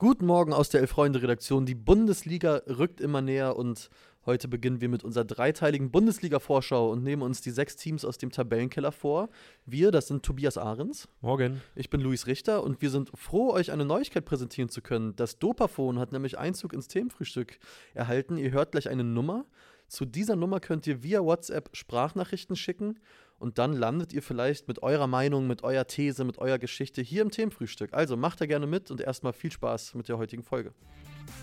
Guten Morgen aus der Elf-Freunde-Redaktion. Die Bundesliga rückt immer näher und heute beginnen wir mit unserer dreiteiligen Bundesliga-Vorschau und nehmen uns die sechs Teams aus dem Tabellenkeller vor. Wir, das sind Tobias Ahrens. Morgen. Ich bin Luis Richter und wir sind froh, euch eine Neuigkeit präsentieren zu können. Das Dopafon hat nämlich Einzug ins Themenfrühstück erhalten. Ihr hört gleich eine Nummer. Zu dieser Nummer könnt ihr via WhatsApp Sprachnachrichten schicken und dann landet ihr vielleicht mit eurer Meinung, mit eurer These, mit eurer Geschichte hier im Themenfrühstück. Also macht da gerne mit und erstmal viel Spaß mit der heutigen Folge.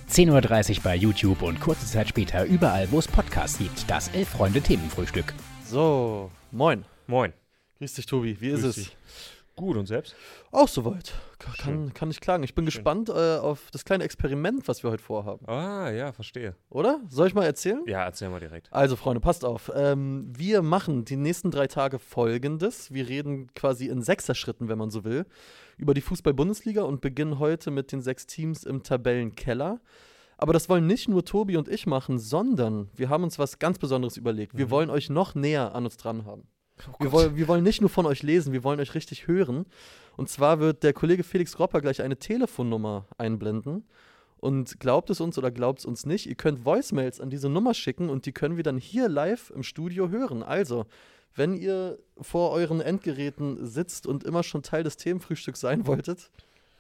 10.30 Uhr bei YouTube und kurze Zeit später überall, wo es Podcasts gibt. Das Elf-Freunde-Themenfrühstück. So, moin. Moin. Grüß dich, Tobi. Wie ist Grüß es? Gut, und selbst? Auch soweit. Ka- Kann, kann nicht klagen. Ich bin Schön. gespannt äh, auf das kleine Experiment, was wir heute vorhaben. Ah, ja, verstehe. Oder? Soll ich mal erzählen? Ja, erzähl mal direkt. Also, Freunde, passt auf. Ähm, wir machen die nächsten drei Tage folgendes. Wir reden quasi in Sechser-Schritten, wenn man so will, über die Fußball-Bundesliga und beginnen heute mit den sechs Teams im Tabellenkeller. Aber das wollen nicht nur Tobi und ich machen, sondern wir haben uns was ganz Besonderes überlegt. Wir Mhm. wollen euch noch näher an uns dran haben. Oh Wir wollen, wir wollen nicht nur von euch lesen, wir wollen euch richtig hören. Und zwar wird der Kollege Felix Gropper gleich eine Telefonnummer einblenden. Und glaubt es uns oder glaubt es uns nicht, ihr könnt Voicemails an diese Nummer schicken und die können wir dann hier live im Studio hören. Also, wenn ihr vor euren Endgeräten sitzt und immer schon Teil des Themenfrühstücks sein wolltet,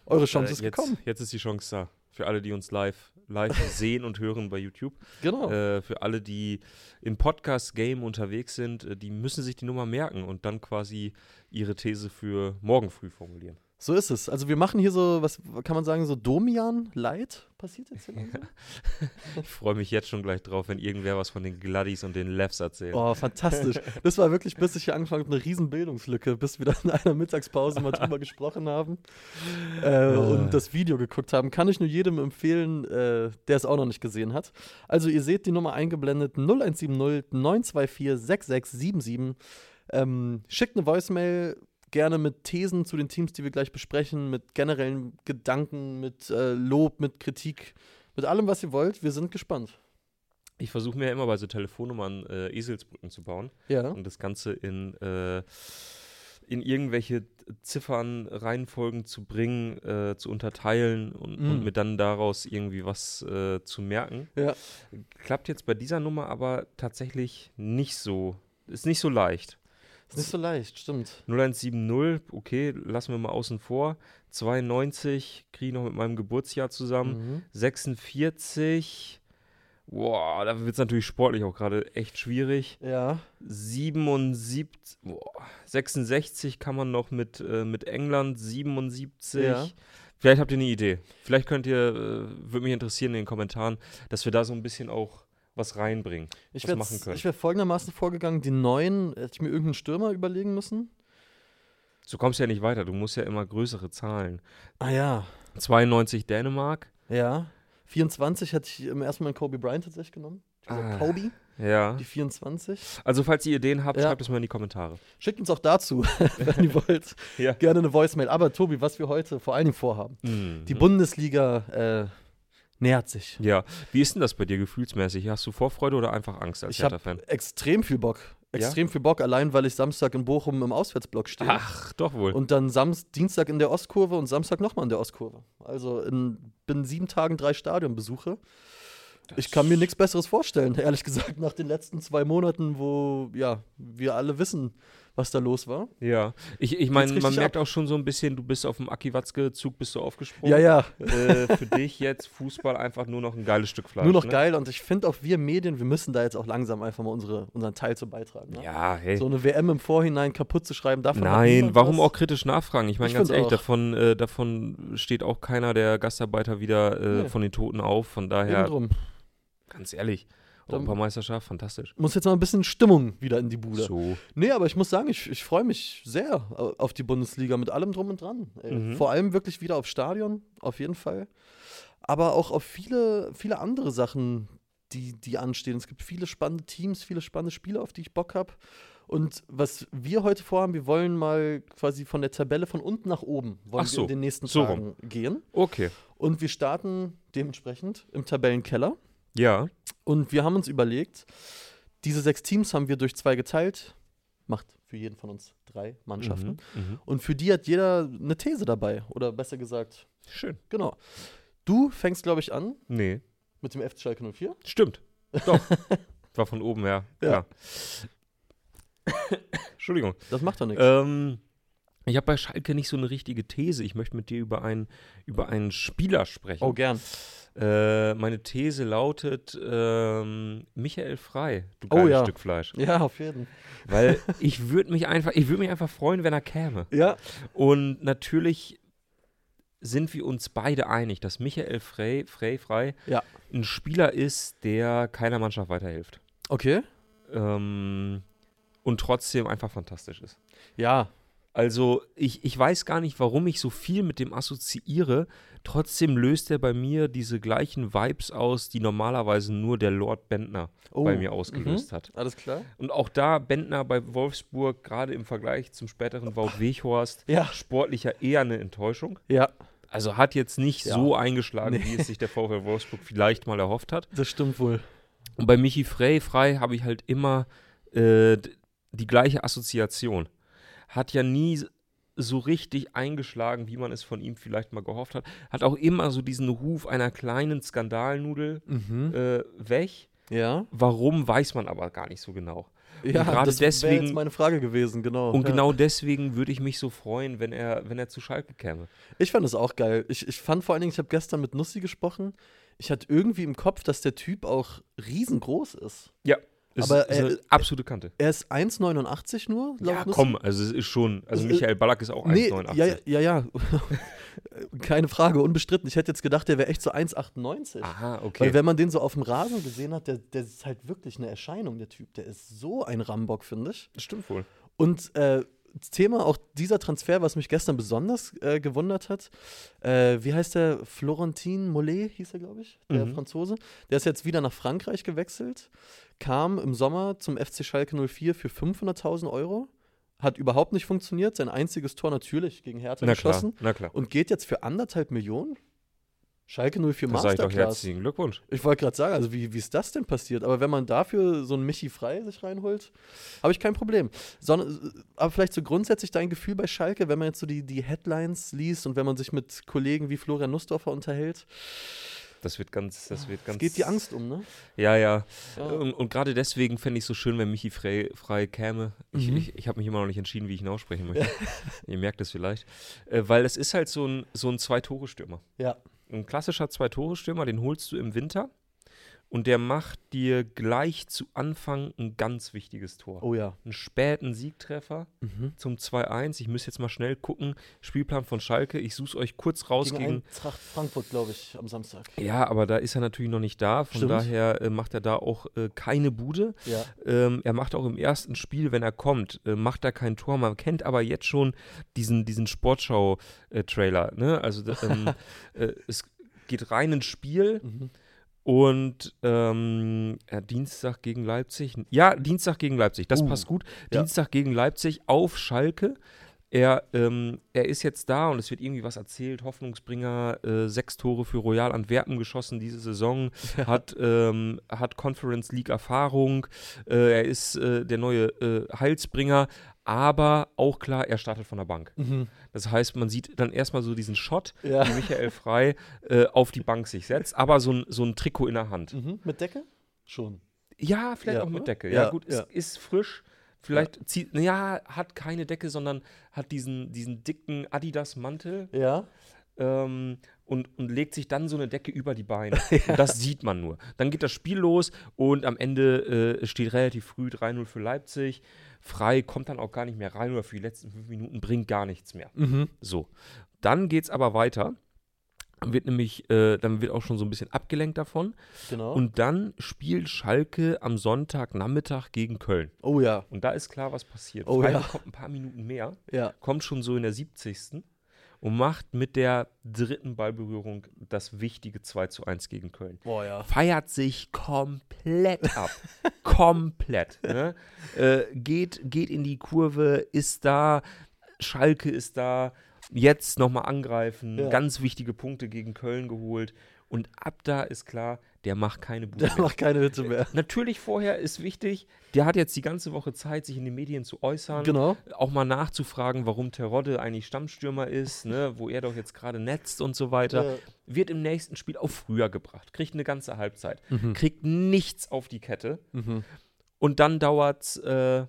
eure Chance Äh, ist jetzt, gekommen. Jetzt ist die Chance da. Für alle, die uns live, live sehen und hören bei YouTube. Genau. Äh, für alle, die im Podcast-Game unterwegs sind, äh, die müssen sich die Nummer merken und dann quasi ihre These für morgen früh formulieren. So ist es. Also wir machen hier so, was kann man sagen, so Domian Light passiert jetzt hier langsam? Ich freue mich jetzt schon gleich drauf, wenn irgendwer was von den Gladdies und den Lefs erzählt. Oh, fantastisch. Das war wirklich, bis ich hier angefangen habe, eine riesen Bildungslücke, bis wir dann in einer Mittagspause mal drüber gesprochen haben äh, und das Video geguckt haben. Kann ich nur jedem empfehlen, äh, der es auch noch nicht gesehen hat. Also ihr seht die Nummer eingeblendet, 0170 924 6677. Ähm, schickt eine Voicemail, gerne mit Thesen zu den Teams, die wir gleich besprechen, mit generellen Gedanken, mit äh, Lob, mit Kritik, mit allem, was ihr wollt. Wir sind gespannt. Ich versuche mir ja immer bei so Telefonnummern äh, Eselsbrücken zu bauen. Ja. und das Ganze in, äh, in irgendwelche Ziffern, Reihenfolgen zu bringen, äh, zu unterteilen und, Mm. und mir dann daraus irgendwie was äh, zu merken. Ja. Klappt jetzt bei dieser Nummer aber tatsächlich nicht so. Ist nicht so leicht. Ist nicht so leicht, stimmt. 0170, okay, lassen wir mal außen vor. 92, kriege ich noch mit meinem Geburtsjahr zusammen. Mhm. 46, boah, da wird es natürlich sportlich auch gerade echt schwierig. Ja. 77, boah, 66 kann man noch mit, äh, mit England, 77. Ja. Vielleicht habt ihr eine Idee. Vielleicht könnt ihr, äh, würde mich interessieren in den Kommentaren, dass wir da so ein bisschen auch was reinbringen. Ich was wäre machen können. ich wär folgendermaßen vorgegangen: Die neuen, hätte ich mir irgendeinen Stürmer überlegen müssen. So kommst du ja nicht weiter. Du musst ja immer größere Zahlen. Ah ja. 92 Dänemark. Ja. 24 hätte ich im ersten Mal Kobe Bryant tatsächlich genommen. Ah. Kobe, Ja. die 24. Also, falls ihr Ideen habt, Ja. schreibt es mal in die Kommentare. Schickt uns auch dazu, wenn ihr wollt, Ja. gerne eine Voicemail. Aber Tobi, was wir heute vor allen Dingen vorhaben: Mhm. Die Bundesliga äh, nähert sich. Ja. Wie ist denn das bei dir gefühlsmäßig? Hast du Vorfreude oder einfach Angst als Ich habe Hertha-Fan? extrem viel Bock. Extrem viel Bock, allein weil ich Samstag in Bochum im Auswärtsblock stehe. Ach, doch wohl. Und dann Samst Dienstag in der Ostkurve und Samstag nochmal in der Ostkurve. Also in bin sieben Tagen drei Stadionbesuche. Ich kann mir nichts Besseres vorstellen, ehrlich gesagt, nach den letzten zwei Monaten, wo ja, wir alle wissen, was da los war. Ja, ich, ich meine, man merkt auch schon so ein bisschen, du bist auf dem Aki Watzke-Zug, bist du aufgesprungen. Ja, ja, Äh, für dich jetzt Fußball einfach nur noch ein geiles Stück Fleisch. nur noch ne? geil. Und ich finde auch wir Medien, wir müssen da jetzt auch langsam einfach mal unsere, unseren Teil zu beitragen. Ne? Ja, hey. So eine WM im Vorhinein kaputt zu schreiben, davon Nein, warum was. auch kritisch nachfragen? Ich meine, ganz ehrlich, auch. davon, äh, davon steht auch keiner der Gastarbeiter wieder äh, Nee. von den Toten auf. Von Eben daher, drum. ganz ehrlich, Europameisterschaft, fantastisch. Muss jetzt mal ein bisschen Stimmung wieder in die Bude. So. Nee, aber ich muss sagen, ich, ich freue mich sehr au- auf die Bundesliga mit allem drum und dran. Ey. Mhm. Vor allem wirklich wieder aufs Stadion, auf jeden Fall. Aber auch auf viele, viele andere Sachen, die, die anstehen. Es gibt viele spannende Teams, viele spannende Spiele, auf die ich Bock habe. Und was wir heute vorhaben, wir wollen mal quasi von der Tabelle von unten nach oben wollen Ach wir so, in den nächsten so Tagen gehen. Okay. Und wir starten dementsprechend im Tabellenkeller. Ja. Und wir haben uns überlegt, diese sechs Teams haben wir durch zwei geteilt. Macht für jeden von uns drei Mannschaften. Mhm. Mhm. Und für die hat jeder eine These dabei. Oder besser gesagt, Schön. genau. Du fängst, glaube ich, an Nee. mit dem FC Schalke 04. Stimmt. Doch. War von oben her. Ja. Ja. Entschuldigung. Das macht doch nichts. Ähm, ich habe bei Schalke nicht so eine richtige These. Ich möchte mit dir über einen, über einen Spieler sprechen. oh, gern. Äh, meine These lautet ähm, Michael Frei, du Oh, geiles ja. Stück Fleisch. Ja, auf jeden. Weil ich würde mich einfach, ich würde mich einfach freuen, wenn er käme. Ja. Und natürlich sind wir uns beide einig, dass Michael Frey, Frey Frei Ja. ein Spieler ist, der keiner Mannschaft weiterhilft. Okay. Ähm, und trotzdem einfach fantastisch ist. Ja. Also ich, ich weiß gar nicht, warum ich so viel mit dem assoziiere. Trotzdem löst er bei mir diese gleichen Vibes aus, die normalerweise nur der Lord Bentner Oh. bei mir ausgelöst mhm. hat. Alles klar. Und auch da Bentner bei Wolfsburg, gerade im Vergleich zum späteren Wout Weghorst, Ja. sportlicher eher eine Enttäuschung. Ja, Also hat jetzt nicht Ja. so eingeschlagen, Nee. wie es sich der VfL Wolfsburg vielleicht mal erhofft hat. das stimmt wohl. Und bei Michi Frey, Frei habe ich halt immer äh, die gleiche Assoziation. Hat ja nie so richtig eingeschlagen, wie man es von ihm vielleicht mal gehofft hat. Hat auch immer so diesen Ruf einer kleinen Skandalnudel Mhm. äh, weg. Ja. Warum, weiß man aber gar nicht so genau. Ja, gerade deswegen- jetzt meine Frage gewesen, genau. Und ja. genau deswegen würde ich mich so freuen, wenn er, wenn er zu Schalke käme. Ich fand es auch geil. Ich, ich fand vor allen Dingen, ich habe gestern mit Nussi gesprochen. Ich hatte irgendwie im Kopf, dass der Typ auch riesengroß ist. Ja. Ist, Aber, ist äh, eine absolute Kante. Er ist 1,89 nur, Ja, Nussi. komm, also es ist schon, also ist- Michael Ballack ist auch Nee, 1,89. ja, ja, ja. Keine Frage, unbestritten. Ich hätte jetzt gedacht, der wäre echt so 1,98. Aha, okay. Weil wenn man den so auf dem Rasen gesehen hat, der, der ist halt wirklich eine Erscheinung, der Typ. Der ist so ein Rambock, finde ich. das stimmt wohl. Und äh, Thema auch dieser Transfer, was mich gestern besonders äh, gewundert hat, äh, wie heißt der? Florentin Mollet hieß er, glaube ich, der Mhm. Franzose. Der ist jetzt wieder nach Frankreich gewechselt, kam im Sommer zum FC Schalke 04 für 500.000 Euro. Hat überhaupt nicht funktioniert. Sein einziges Tor natürlich gegen Hertha Na klar, geschossen. na klar. Und geht jetzt für anderthalb Millionen? Schalke 04 Da sage ich doch Masterclass. herzlichen Glückwunsch. Ich wollte gerade sagen, also wie, wie ist das denn passiert? Aber wenn man dafür so einen Michi Frei sich reinholt, habe ich kein Problem. Sondern, aber vielleicht so grundsätzlich dein Gefühl bei Schalke, wenn man jetzt so die, die Headlines liest und wenn man sich mit Kollegen wie Florian Nussdorfer unterhält, Das wird ganz, das wird es ganz. geht die Angst um, ne? Ja, ja. Ja. Und, und gerade deswegen fände ich es so schön, wenn Michi frei, frei käme. Ich, Mhm. ich, ich habe mich immer noch nicht entschieden, wie ich ihn aussprechen möchte. Ihr merkt es vielleicht. Äh, weil es ist halt so ein, so ein Zwei-Tore-Stürmer. Ja. Ein klassischer Zwei-Tore-Stürmer, den holst du im Winter. Und der macht dir gleich zu Anfang ein ganz wichtiges Tor. Oh ja. Einen späten Siegtreffer Mhm. zum 2-1. Ich muss jetzt mal schnell gucken. Spielplan von Schalke. Ich suche es euch kurz raus Gegen, gegen Eintracht Frankfurt, glaube ich, am Samstag. Ja, aber da ist er natürlich noch nicht da. Von Stimmt. daher äh, macht er da auch äh, keine Bude. Ja. Ähm, er macht auch im ersten Spiel, wenn er kommt, äh, macht er kein Tor. Man kennt aber jetzt schon diesen, diesen Sportschau-Trailer. ne? Also ähm, äh, es geht rein ins Spiel Mhm. Und ähm, ja, Dienstag gegen Leipzig. Ja, Dienstag gegen Leipzig, das Uh, passt gut. ja. Dienstag gegen Leipzig auf Schalke. Er, ähm, er ist jetzt da und es wird irgendwie was erzählt. Hoffnungsbringer, äh, sechs Tore für Royal Antwerpen geschossen diese Saison, hat, ähm, hat Conference League Erfahrung, äh, er ist äh, der neue äh, Heilsbringer, aber auch klar, er startet von der Bank. Mhm. Das heißt, man sieht dann erstmal so diesen Shot, Ja. wie Michael Frei äh, auf die Bank sich setzt, aber so ein, so ein Trikot in der Hand. Mhm. Mit Decke? Schon. Ja, vielleicht Ja, auch mit? Decke. Ja, Ja, gut, ja. es ist frisch. Vielleicht zieht, ja, hat keine Decke, sondern hat diesen, diesen dicken Adidas-Mantel Ja. ähm, und, und legt sich dann so eine Decke über die Beine. Und das sieht man nur. Dann geht das Spiel los und am Ende äh, steht relativ früh 3-0 für Leipzig. Frei kommt dann auch gar nicht mehr rein oder für die letzten fünf Minuten bringt gar nichts mehr. Mhm. So. Dann geht es aber weiter. Dann wird nämlich, äh, dann wird auch schon so ein bisschen abgelenkt davon. Genau. Und dann spielt Schalke am Sonntagnachmittag gegen Köln. oh ja. Und da ist klar, was passiert. Oh Freiburg ja. kommt ein paar Minuten mehr, Ja. kommt schon so in der 70. und macht mit der dritten Ballberührung das wichtige 2 zu 1 gegen Köln. Boah, ja. Feiert sich komplett ab. komplett. Ne? Äh, geht, geht in die Kurve, ist da, Schalke ist da. Jetzt nochmal angreifen, Ja. ganz wichtige Punkte gegen Köln geholt. Und ab da ist klar, der macht keine Bude Der mehr. macht keine Hütte mehr. Natürlich vorher ist wichtig, der hat jetzt die ganze Woche Zeit, sich in den Medien zu äußern. Genau. Auch mal nachzufragen, warum Terodde eigentlich Stammstürmer ist, ne, wo er doch jetzt gerade netzt und so weiter. Ja. Wird im nächsten Spiel auch früher gebracht. Kriegt eine ganze Halbzeit. Mhm. Kriegt nichts auf die Kette. Mhm. Und dann dauert äh,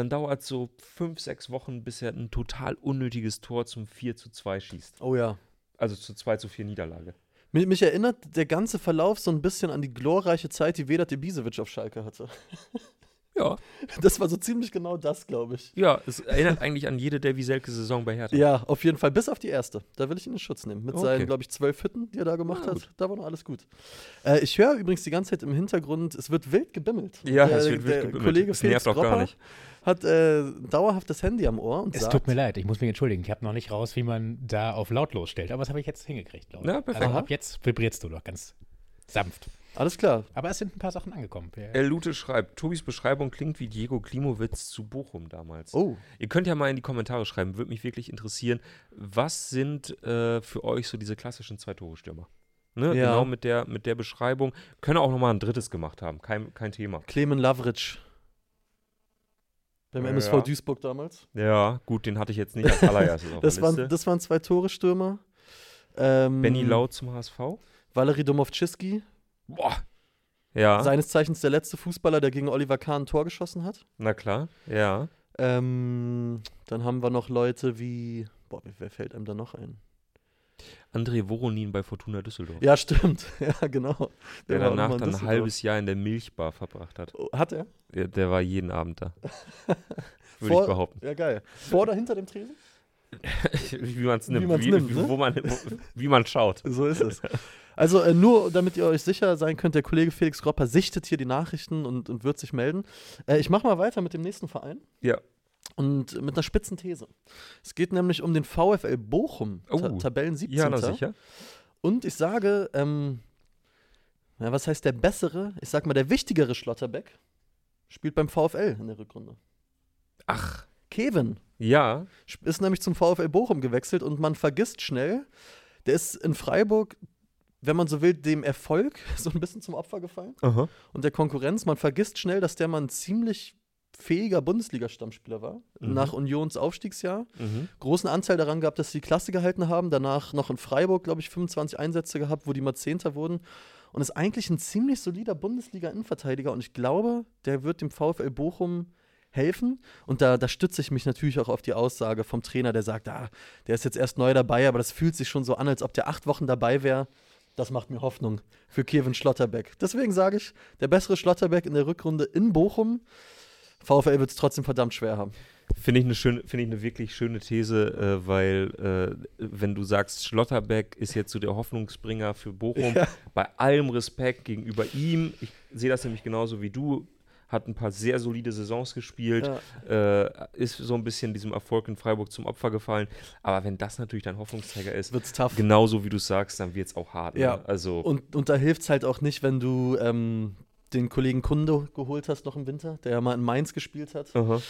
dann dauert so fünf, sechs Wochen, bis er ein total unnötiges Tor zum 4 zu 2 schießt. Oh ja. Also zu 2 zu 4 Niederlage. Mich, mich erinnert der ganze Verlauf so ein bisschen an die glorreiche Zeit, die Vedat Ibisevic auf Schalke hatte. Ja. Das war so ziemlich genau das, glaube ich. Ja, es erinnert eigentlich an jede Davy Selke-Saison bei Hertha. Ja, auf jeden Fall. Bis auf die erste. Da will ich ihn in Schutz nehmen. Mit Okay. seinen, glaube ich, zwölf Hütten, die er da gemacht Na hat. gut. Da war noch alles gut. Äh, ich höre übrigens die ganze Zeit im Hintergrund, es wird wild gebimmelt. Ja, der, es wird wild gebimmelt. Kollege Es Felix nervt auch gar nicht. Hat äh, dauerhaft das Handy am Ohr und Es sagt, tut mir leid, ich muss mich entschuldigen. Ich habe noch nicht raus, wie man da auf lautlos stellt. Aber das habe ich jetzt hingekriegt, glaube ich. Ja, perfekt. Also ab jetzt vibrierst du doch ganz sanft. alles klar. Aber es sind ein paar Sachen angekommen. Wir- El Lute schreibt, Tobis Beschreibung klingt wie Diego Klimowitz zu Bochum damals. Oh, Ihr könnt ja mal in die Kommentare schreiben, würde mich wirklich interessieren, was sind äh, für euch so diese klassischen Zwei-Tore-Stürmer? Ne? Ja. Genau mit der, mit der Beschreibung. Können auch nochmal ein drittes gemacht haben, kein, kein Thema. Clemen Lavric. Beim Ja. MSV Duisburg damals. Ja, gut, den hatte ich jetzt nicht als allererstes auf Das der waren, Liste. das waren zwei Tore-Stürmer. Ähm, Benny Laut zum HSV? Valery Domovczyski, Boah. Ja, seines Zeichens der letzte Fußballer, der gegen Oliver Kahn ein Tor geschossen hat. na klar, ja. Ähm, dann haben wir noch Leute wie. Boah, wer fällt einem da noch ein? André Voronin bei Fortuna Düsseldorf. Ja, stimmt. Ja, genau. der auch danach dann ein halbes Jahr in der Milchbar verbracht hat. Oh, Hat er? Der, der war jeden Abend da. Würde Vor- ich behaupten. Ja, geil. Vor oder hinter dem Tresen? wie man es nimmt, Wie wie, nimmt, wie, ne? wo man, wo, wie man schaut. So ist es. Also äh, nur, damit ihr euch sicher sein könnt, der Kollege Felix Gropper sichtet hier die Nachrichten und, und wird sich melden. Äh, ich mache mal weiter mit dem nächsten Verein Ja. Und mit einer spitzen These. Es geht nämlich um den VfL Bochum, ta Oh. Tabellen 17. Ja, na sicher. Und ich sage, ähm, ja, was heißt der bessere? Ich sag mal, der wichtigere Schlotterbeck spielt beim VfL in der Rückrunde. Ach, Kevin ja. ist nämlich zum VfL Bochum gewechselt und man vergisst schnell, der ist in Freiburg, wenn man so will, dem Erfolg so ein bisschen zum Opfer gefallen Aha. und der Konkurrenz. Man vergisst schnell, dass der mal ein ziemlich fähiger Bundesliga-Stammspieler war, Mhm. nach Unions Aufstiegsjahr. Mhm. Großen Anteil daran gehabt, dass sie die Klasse gehalten haben. Danach noch in Freiburg, glaube ich, 25 Einsätze gehabt, wo die mal Zehnter wurden. Und ist eigentlich ein ziemlich solider Bundesliga-Innenverteidiger. Und ich glaube, der wird dem VfL Bochum helfen. Und da, da stütze ich mich natürlich auch auf die Aussage vom Trainer, der sagt, ah, der ist jetzt erst neu dabei, aber das fühlt sich schon so an, als ob der acht Wochen dabei wäre. Das macht mir Hoffnung für Kevin Schlotterbeck. Deswegen sage ich, der bessere Schlotterbeck in der Rückrunde in Bochum. VfL wird es trotzdem verdammt schwer haben. Finde ich eine schöne, finde ich eine wirklich schöne These, äh, weil äh, wenn du sagst, Schlotterbeck ist jetzt so der Hoffnungsbringer für Bochum, Ja. bei allem Respekt gegenüber ihm, ich sehe das nämlich genauso wie du, hat ein paar sehr solide Saisons gespielt, Ja. äh, ist so ein bisschen diesem Erfolg in Freiburg zum Opfer gefallen. Aber wenn das natürlich dein Hoffnungsträger ist, Wird's tough. genauso wie du sagst, dann wird es auch hart. Ja. Ne? Also Und, und da hilft es halt auch nicht, wenn du ähm, den Kollegen Kunde geholt hast noch im Winter, der ja mal in Mainz gespielt hat. aha.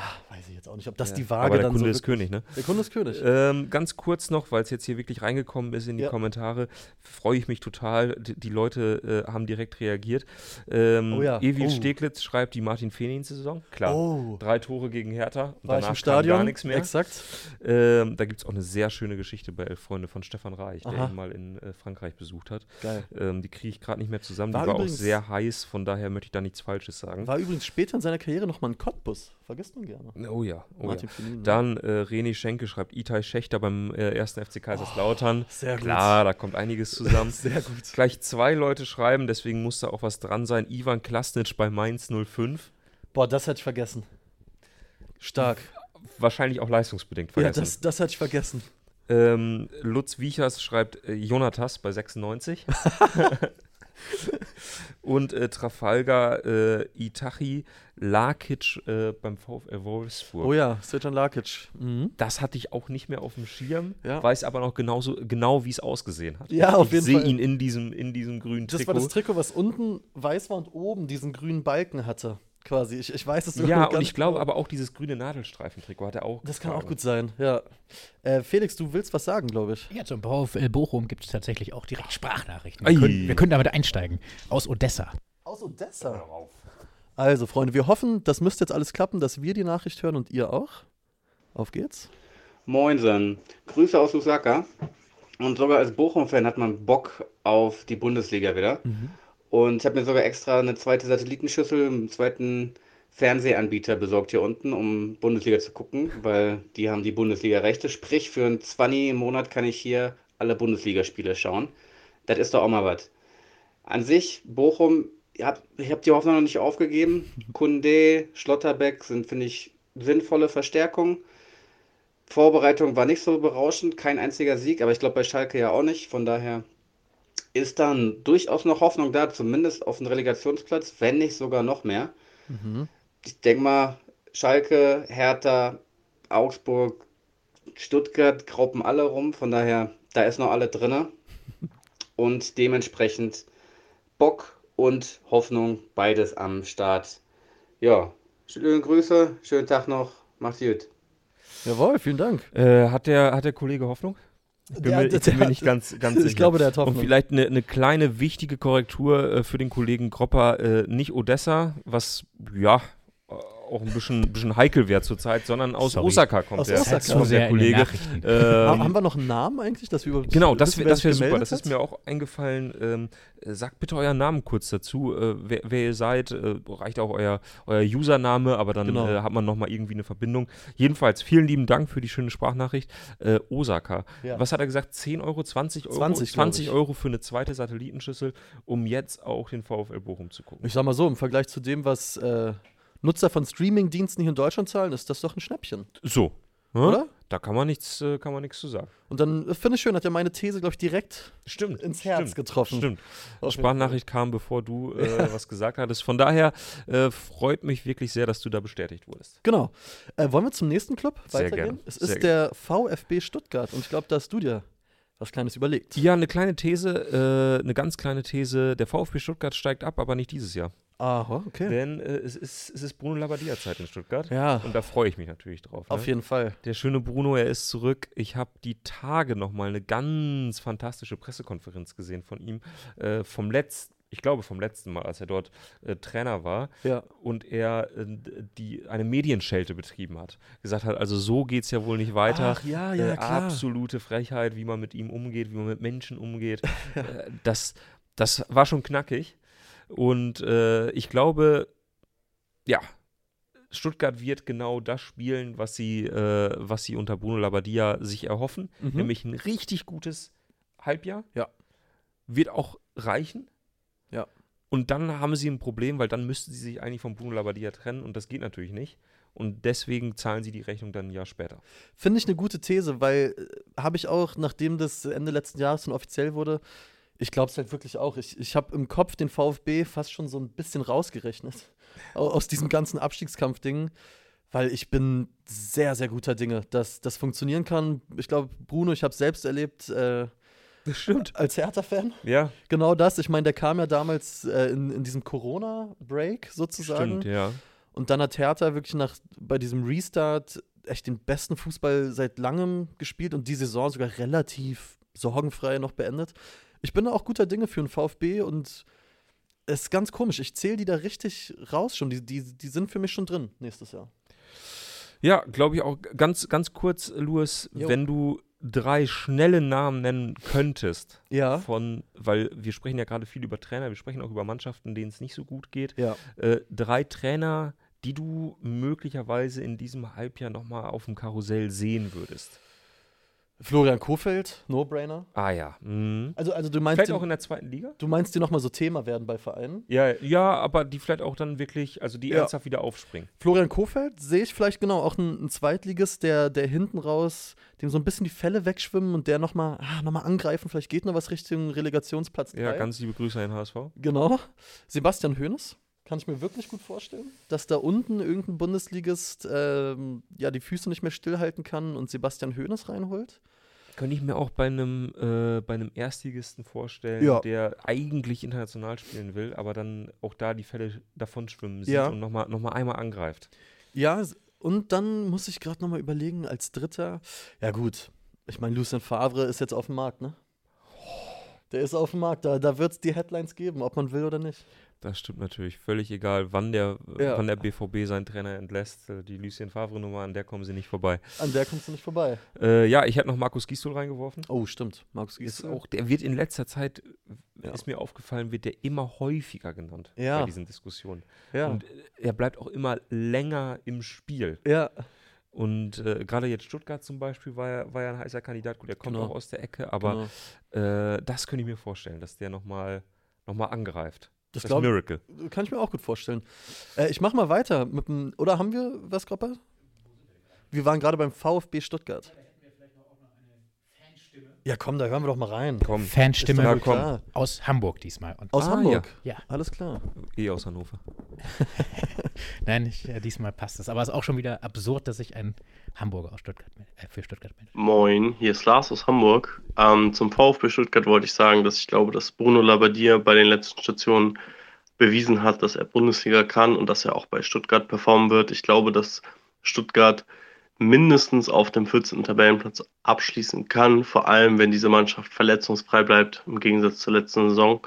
Ah, weiß ich jetzt auch nicht, ob das Ja. die Waage Aber der dann Kunde so ist König, ne? Der Kunde ist König. Ähm, ganz kurz noch, weil es jetzt hier wirklich reingekommen ist in die Ja. Kommentare, freue ich mich total. Die, die Leute äh, haben direkt reagiert. Ähm, Oh ja. Ewil Oh. Steglitz schreibt die Martin Feenin-Saison. Klar. oh, Drei Tore gegen Hertha. Und war danach Stadion? gar nichts mehr. Exakt. Ähm, da gibt es auch eine sehr schöne Geschichte bei Elf Freunde von Stefan Reich, der Aha. ihn mal in äh, Frankreich besucht hat. Geil. Ähm, die kriege ich gerade nicht mehr zusammen. War die war auch sehr heiß, von daher möchte ich da nichts Falsches sagen. War übrigens später in seiner Karriere nochmal ein Cottbus. Vergisst man gerne. Oh ja, oh ja. Martin Fenin, ne? Dann äh, René Schenke schreibt Itai Schächter beim äh, ersten FC Kaiserslautern. Sehr gut. Klar, da kommt einiges zusammen. Sehr gut. Gleich zwei Leute schreiben, deswegen muss da auch was dran sein. Ivan Klasnic bei Mainz 05. Boah, das hätte ich vergessen. Stark. Wahrscheinlich auch leistungsbedingt Ja, vergessen. das, das hätte ich vergessen. ähm, Lutz Wiechers schreibt äh, Jonatas bei 96. Und äh, Trafalgar äh, Itachi Lakic äh, beim VfL Wolfsburg. Oh ja, Sretan Lakic. Mhm. Das hatte ich auch nicht mehr auf dem Schirm, Ja. weiß aber noch genauso, genau, wie es ausgesehen hat. Ja, auf ich jeden sehe Fall. ihn in diesem, in diesem grünen Das Trikot. war das Trikot, was unten weiß war und oben diesen grünen Balken hatte. Quasi. Ich, ich weiß es Ja, sogar und ganz ich glaube genau. aber auch dieses grüne Nadelstreifen-Trikot hat er auch. Das kann auch getragen. gut sein, ja. Äh, Felix, du willst was sagen, glaube ich. Ja, zum VfL Bochum gibt es tatsächlich auch direkt Sprachnachrichten. Wir können, wir können damit einsteigen. Aus Odessa. Aus Odessa. Also, Freunde, wir hoffen, das müsste jetzt alles klappen, dass wir die Nachricht hören und ihr auch. Auf geht's. Moinsen, Grüße aus Lusaka. Und sogar als Bochum-Fan hat man Bock auf die Bundesliga wieder. Und ich habe mir sogar extra eine zweite Satellitenschüssel, einen zweiten Fernsehanbieter besorgt hier unten, um Bundesliga zu gucken, weil die haben die Bundesliga-Rechte. Sprich, für einen 20 im Monat kann ich hier alle Bundesligaspiele schauen. Das ist doch auch mal was. An sich, Bochum, ich habe die Hoffnung noch nicht aufgegeben. Kunde, Schlotterbeck sind, finde ich, sinnvolle Verstärkungen. Vorbereitung war nicht so berauschend, kein einziger Sieg, aber ich glaube bei Schalke ja auch nicht. Von daher ist dann durchaus noch Hoffnung da, zumindest auf den Relegationsplatz, wenn nicht sogar noch mehr. Ich denke mal, Schalke, Hertha, Augsburg, Stuttgart graupen alle rum, von daher, da ist noch alle drinne. Und dementsprechend Bock und Hoffnung, beides am Start. Ja, schöne Grüße, schönen Tag noch, macht's gut. Jawohl, vielen Dank. Äh, hat, der, hat der Kollege Hoffnung? Ich bin, Der- mir, ich der bin mir hat- nicht ganz, ganz ich sicher. glaube, der hat Hoffnung. Und vielleicht eine, eine kleine wichtige Korrektur äh, für den Kollegen Gropper. Äh, nicht Odessa, was ja auch ein bisschen, bisschen heikel wäre zurzeit, sondern aus Sorry. Osaka kommt Aus der, Osaka. Zu der Kollege. Ähm, haben wir noch einen Namen eigentlich, dass wir überhaupt Genau, das wäre wär super. gemeldet Das ist hat? mir auch eingefallen. Ähm, äh, sagt bitte euren Namen kurz dazu, äh, wer, wer ihr seid. Äh, reicht auch euer, euer Username, aber dann Genau. äh, hat man nochmal irgendwie eine Verbindung. Jedenfalls, vielen lieben Dank für die schöne Sprachnachricht. Äh, Osaka. Ja. Was hat er gesagt? 10 Euro, 20 Euro? 20, glaub 20 ich. Euro für eine zweite Satellitenschüssel, um jetzt auch den VfL Bochum zu gucken. Ich sag mal so, im Vergleich zu dem, was äh, Nutzer von Streaming-Diensten hier in Deutschland zahlen, ist das doch ein Schnäppchen, So. ne? oder? Da kann man nichts, äh, kann man nichts zu sagen. Und dann äh, finde ich schön, hat ja meine These, glaube ich, direkt Stimmt. ins Herz stimmt, getroffen. Stimmt. Jeden Sprachnachricht kam, bevor du äh, was gesagt hattest. Von daher äh, freut mich wirklich sehr, dass du da bestätigt wurdest. Genau. Äh, wollen wir zum nächsten Club Sehr weitergehen? gerne, Es sehr ist der VfB Stuttgart und ich glaube, da hast du dir was Kleines überlegt. Ja, eine kleine These, eine ganz kleine These. Der VfB Stuttgart steigt ab, aber nicht dieses Jahr. Aha, okay. Denn äh, es, ist, es ist Bruno Labbadia-Zeit in Stuttgart. Ja, Und da freue ich mich natürlich drauf. auf ne? jeden Fall. Der schöne Bruno, er ist zurück. Ich habe die Tage nochmal eine ganz fantastische Pressekonferenz gesehen von ihm. Äh, vom letzten, ich glaube vom letzten Mal, als er dort äh, Trainer war. Ja. und er äh, die, eine Medienschelte betrieben hat. Gesagt hat, also so geht es ja wohl nicht weiter. Ach ja, ja, äh, klar. Absolute Frechheit, wie man mit ihm umgeht, wie man mit Menschen umgeht. äh, das, das war schon knackig. Und äh, ich glaube, ja, Stuttgart wird genau das spielen, was sie, äh, was sie unter Bruno Labbadia sich erhoffen. Mhm. Nämlich ein richtig gutes Halbjahr. Ja. Wird auch reichen. Ja. Und dann haben sie ein Problem, weil dann müssten sie sich eigentlich von Bruno Labbadia trennen und das geht natürlich nicht. Und deswegen zahlen sie die Rechnung dann ein Jahr später. Finde ich eine gute These, weil äh, habe ich auch, nachdem das Ende letzten Jahres dann offiziell wurde, ich glaube es halt wirklich auch. Ich, ich habe im Kopf den VfB fast schon so ein bisschen rausgerechnet au- aus diesem ganzen Abstiegskampf-Ding, weil ich bin sehr, sehr guter Dinge, dass das funktionieren kann. Ich glaube, Bruno, ich habe es selbst erlebt äh, Das stimmt. als Hertha-Fan. Ja, Genau das. Ich meine, der kam ja damals äh, in, in diesem Corona-Break sozusagen. stimmt, ja. Und dann hat Hertha wirklich nach, bei diesem Restart echt den besten Fußball seit langem gespielt und die Saison sogar relativ sorgenfrei noch beendet. Ich bin da auch guter Dinge für den VfB und es ist ganz komisch. Ich zähle die da richtig raus schon. Die, die, die sind für mich schon drin nächstes Jahr. Ja, glaube ich auch. Ganz, ganz kurz, Louis, Jo. wenn du drei schnelle Namen nennen könntest, Ja. von, weil wir sprechen ja gerade viel über Trainer, wir sprechen auch über Mannschaften, denen es nicht so gut geht. Ja. Äh, drei Trainer, die du möglicherweise in diesem Halbjahr nochmal auf dem Karussell sehen würdest. Florian Kofeld, No-Brainer. Ah ja. Mhm. Also, also du meinst, Vielleicht auch in der zweiten Liga? du meinst, die nochmal so Thema werden bei Vereinen? Ja, ja, aber die vielleicht auch dann wirklich, also die Ja. ernsthaft wieder aufspringen. Florian Kofeld sehe ich vielleicht genau auch ein, ein Zweitligist, der, der hinten raus, dem so ein bisschen die Fälle wegschwimmen und der nochmal ah, noch mal angreifen. Vielleicht geht noch was Richtung Relegationsplatz 3. Ja, ganz liebe Grüße an den HSV. Genau. Sebastian Hoeneß. Kann ich mir wirklich gut vorstellen, dass da unten irgendein Bundesligist ähm, ja, die Füße nicht mehr stillhalten kann und Sebastian Hoeneß reinholt. Könnte ich mir auch bei einem, äh, bei einem Erstligisten vorstellen, Ja. der eigentlich international spielen will, aber dann auch da die Fälle davon schwimmen sieht Ja. und nochmal noch mal einmal angreift. Ja, und dann muss ich gerade nochmal überlegen, als Dritter, ja gut, ich meine, Lucien Favre ist jetzt auf dem Markt, ne? Der ist auf dem Markt, da, da wird es die Headlines geben, ob man will oder nicht. Das stimmt natürlich. Völlig egal, wann der, Ja. wann der BVB seinen Trainer entlässt. Äh, Die Lucien Favre-Nummer, an der kommen sie nicht vorbei. An der kommst du nicht vorbei. Äh, ja, ich hätte noch Markus Gisdol reingeworfen. Oh, stimmt. Markus Gisdol. auch, der wird in letzter Zeit, Ja. ist mir aufgefallen, wird der immer häufiger genannt Ja. bei diesen Diskussionen. Ja. Und äh, er bleibt auch immer länger im Spiel. ja, Und äh, gerade jetzt Stuttgart zum Beispiel war ja, war ja ein heißer Kandidat. Gut, der kommt Genau. auch aus der Ecke, aber genau. äh, das könnte ich mir vorstellen, dass der nochmal noch mal angreift. Das Das, glaub- Miracle. kann ich mir auch gut vorstellen. Äh, ich mach mal weiter mit dem. Oder haben wir was, Gropper? Wir waren gerade beim VfB Stuttgart. Ja, komm, da hören wir doch mal rein. Komm, Fanstimme Ja, Ja, komm. klar. aus Hamburg diesmal. Und Aus Ah, Hamburg. ja. Alles klar. eh aus Hannover. Nein, nicht, äh, diesmal passt es. Aber es ist auch schon wieder absurd, dass sich ein Hamburger aus Stuttgart, äh, für Stuttgart meldet. Moin, hier ist Lars aus Hamburg. Ähm, zum VfB Stuttgart wollte ich sagen, dass ich glaube, dass Bruno Labbadia bei den letzten Stationen bewiesen hat, dass er Bundesliga kann und dass er auch bei Stuttgart performen wird. Ich glaube, dass Stuttgart mindestens auf dem 14. Tabellenplatz abschließen kann, vor allem wenn diese Mannschaft verletzungsfrei bleibt, im Gegensatz zur letzten Saison.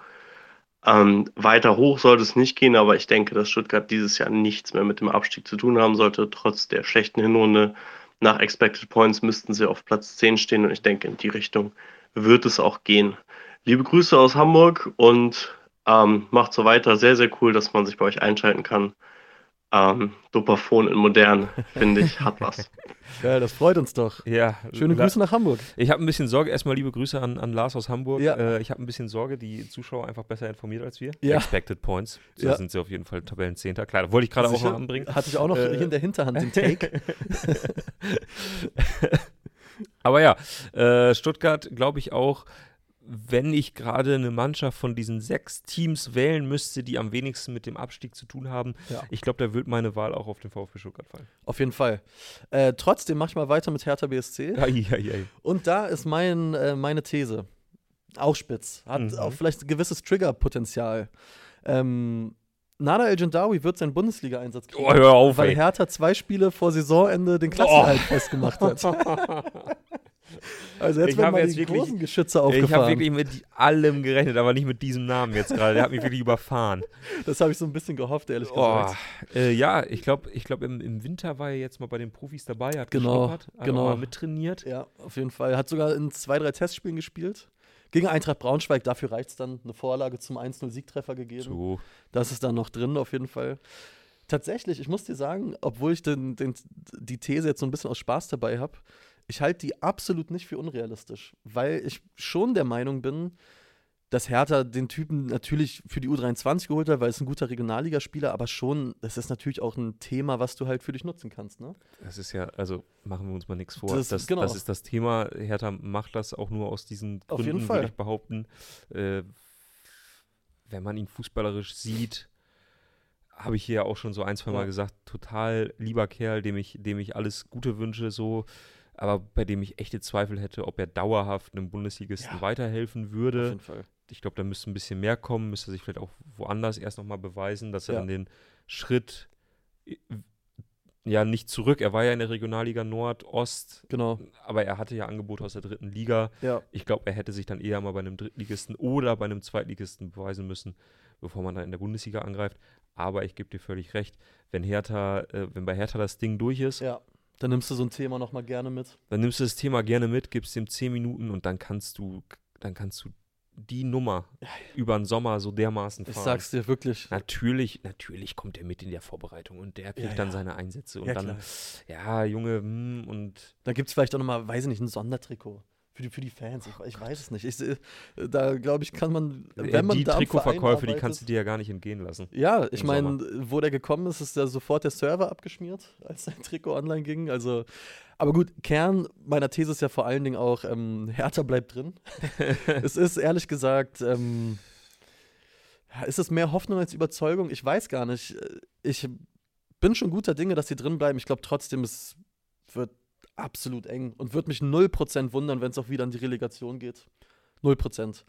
Ähm, weiter hoch sollte es nicht gehen, aber ich denke, dass Stuttgart dieses Jahr nichts mehr mit dem Abstieg zu tun haben sollte, trotz der schlechten Hinrunde. Nach Expected Points müssten sie auf Platz 10 stehen und ich denke, in die Richtung wird es auch gehen. Liebe Grüße aus Hamburg und ähm, macht so weiter. Sehr, sehr cool, dass man sich bei euch einschalten kann. Ähm, Dopaphon in modern, finde ich, hat was. Geil, das freut uns doch. Ja, Schöne La- Grüße nach Hamburg. Ich habe ein bisschen Sorge, erstmal liebe Grüße an, an Lars aus Hamburg. Ja. Äh, ich habe ein bisschen Sorge, die Zuschauer einfach besser informiert als wir. Ja. Expected Points. So Ja. sind sie auf jeden Fall Tabellenzehnter. Klar, da wollte ich gerade auch mal anbringen. Hatte ich auch noch Äh, hier in der Hinterhand den Take. Aber ja, äh, Stuttgart glaube ich auch, wenn ich gerade eine Mannschaft von diesen sechs Teams wählen müsste, die am wenigsten mit dem Abstieg zu tun haben, Ja. ich glaube, da wird meine Wahl auch auf den VfB Stuttgart fallen. Auf jeden Fall. Äh, trotzdem mach ich mal weiter mit Hertha BSC. Ei, ei, ei. Und da ist mein, äh, meine These. Auch spitz. Hat Mhm. auch vielleicht ein gewisses Triggerpotenzial. Ähm, Nada El Gendawi wird seinen Bundesliga-Einsatz kriegen, Oh, hör auf, weil. Hertha zwei Spiele vor Saisonende den Klassenerhalt festgemacht hat. also jetzt Ich werden mal jetzt die wirklich- großen Geschütze Ich habe aufgefahren. wirklich mit allem gerechnet, aber nicht mit diesem Namen jetzt gerade. Der hat mich wirklich überfahren. das habe ich so ein bisschen gehofft, ehrlich Oh, gesagt. äh, ja, ich glaube, ich glaub, im, im Winter war er jetzt mal bei den Profis dabei, hat Genau, hat genau. mal mittrainiert. Ja, auf jeden Fall. Hat sogar in zwei, drei Testspielen gespielt. Gegen Eintracht Braunschweig, dafür reicht es dann. Eine Vorlage zum 1-0-Siegtreffer gegeben. So. Das ist dann noch drin, auf jeden Fall. Tatsächlich, ich muss dir sagen, obwohl ich den, den, die These jetzt so ein bisschen aus Spaß dabei habe, ich halte die absolut nicht für unrealistisch, weil ich schon der Meinung bin, dass Hertha den Typen natürlich für die U23 geholt hat, weil es ein guter Regionalligaspieler, aber schon, das ist natürlich auch ein Thema, was du halt für dich nutzen kannst, ne? Das ist ja, also machen wir uns mal nichts vor. Das- Das, das, genau. ist das Thema. Hertha macht das auch nur aus diesen Auf Gründen, jeden Fall. würde ich behaupten. Äh, wenn man ihn fußballerisch sieht, habe ich hier ja auch schon so ein, zwei Mal Ja. gesagt, total lieber Kerl, dem ich, dem ich alles Gute wünsche, so, aber bei dem ich echte Zweifel hätte, ob er dauerhaft einem Bundesligisten Ja. weiterhelfen Auf würde. jeden Fall. Ich glaube, da müsste ein bisschen mehr kommen, müsste sich vielleicht auch woanders erst nochmal beweisen, dass er Ja. dann den Schritt äh, ja nicht zurück. Er war ja in der Regionalliga Nord, Ost, Genau. aber er hatte ja Angebote aus der dritten Liga. Ja. Ich glaube, er hätte sich dann eher mal bei einem Drittligisten oder bei einem Zweitligisten beweisen müssen, bevor man dann in der Bundesliga angreift. Aber ich gebe dir völlig recht, wenn Hertha, äh, wenn bei Hertha das Ding durch ist, Ja. Dann nimmst du so ein Thema nochmal gerne mit. dann nimmst du das Thema gerne mit, gibst ihm 10 Minuten und dann kannst du, dann kannst du die Nummer über den Sommer so dermaßen Ich fahren. sag's dir wirklich. Natürlich, natürlich kommt er mit in der Vorbereitung und der kriegt Ja, dann ja. seine Einsätze und Ja, dann, klar. ja, Junge, hm, und Dann gibt es vielleicht auch nochmal, weiß ich nicht, ein Sondertrikot. Für die, für die Fans. Ich, ich weiß es nicht. Ich, äh, da glaube ich, kann man, wenn man die da Trikotverkäufe, die kannst du dir ja gar nicht entgehen lassen. Ja, ich meine, wo der gekommen ist, ist ja sofort der Server abgeschmiert, als sein Trikot online ging. Also, aber gut, Kern meiner These ist ja vor allen Dingen auch, ähm, Hertha bleibt drin. es ist ehrlich gesagt, ähm, ist es mehr Hoffnung als Überzeugung? Ich weiß gar nicht. Ich bin schon guter Dinge, dass sie drin bleiben. Ich glaube trotzdem, es wird absolut eng. Und würde mich 0% wundern, wenn es auch wieder in die Relegation geht. 0%.